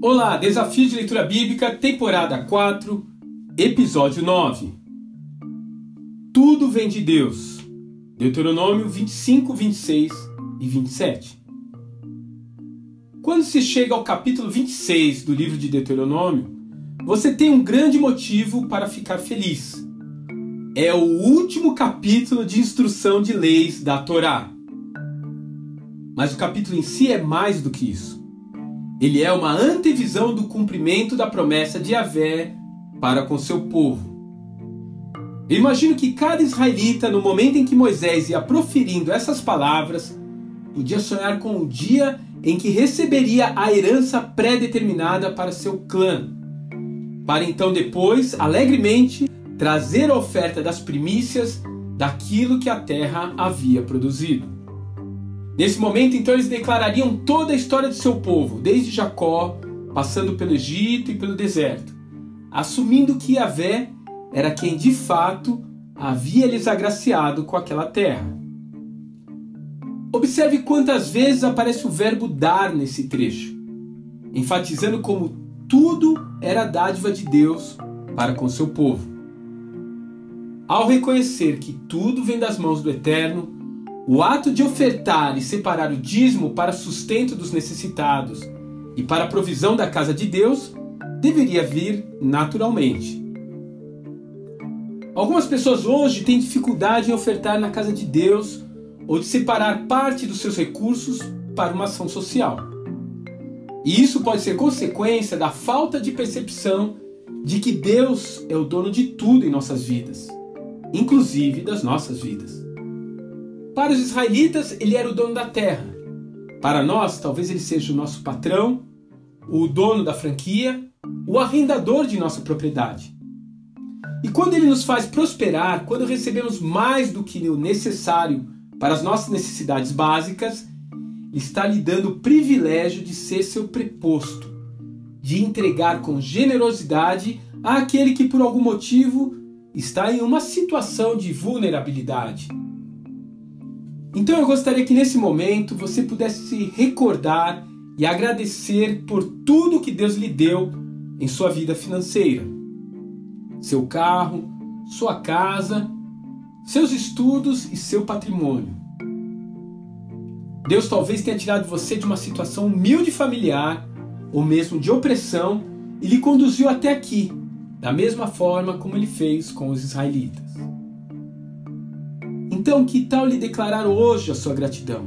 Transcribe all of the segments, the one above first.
Olá, Desafio de Leitura Bíblica, temporada 4, episódio 9. Tudo vem de Deus. Deuteronômio 25, 26 e 27. Quando se chega ao capítulo 26 do livro de Deuteronômio, você tem um grande motivo para ficar feliz. É o último capítulo de instrução de leis da Torá. Mas o capítulo em si é mais do que isso. Ele é uma antevisão do cumprimento da promessa de Yahvé para com seu povo. Eu imagino que cada israelita, no momento em que Moisés ia proferindo essas palavras, podia sonhar com o dia em que receberia a herança pré-determinada para seu clã, para então depois, alegremente, trazer a oferta das primícias daquilo que a terra havia produzido. Nesse momento, então, eles declarariam toda a história de seu povo, desde Jacó, passando pelo Egito e pelo deserto, assumindo que Yahvé era quem de fato havia lhes agraciado com aquela terra. Observe quantas vezes aparece o verbo dar nesse trecho, enfatizando como tudo era dádiva de Deus para com seu povo. Ao reconhecer que tudo vem das mãos do Eterno, o ato de ofertar e separar o dízimo para sustento dos necessitados e para a provisão da casa de Deus deveria vir naturalmente. Algumas pessoas hoje têm dificuldade em ofertar na casa de Deus ou de separar parte dos seus recursos para uma ação social. E isso pode ser consequência da falta de percepção de que Deus é o dono de tudo em nossas vidas, inclusive das nossas vidas. Para os israelitas, ele era o dono da terra. Para nós, talvez ele seja o nosso patrão, o dono da franquia, o arrendador de nossa propriedade. E quando ele nos faz prosperar, quando recebemos mais do que o necessário para as nossas necessidades básicas, está lhe dando o privilégio de ser seu preposto, de entregar com generosidade àquele que por algum motivo está em uma situação de vulnerabilidade. Então eu gostaria que nesse momento você pudesse se recordar e agradecer por tudo que Deus lhe deu em sua vida financeira. Seu carro, sua casa, seus estudos e seu patrimônio. Deus talvez tenha tirado você de uma situação humilde familiar ou mesmo de opressão e lhe conduziu até aqui, da mesma forma como ele fez com os israelitas. Então, que tal lhe declarar hoje a sua gratidão?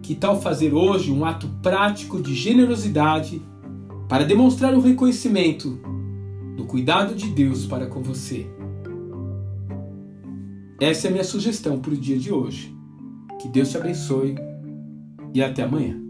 Que tal fazer hoje um ato prático de generosidade para demonstrar o reconhecimento do cuidado de Deus para com você? Essa é a minha sugestão para o dia de hoje. Que Deus te abençoe e até amanhã.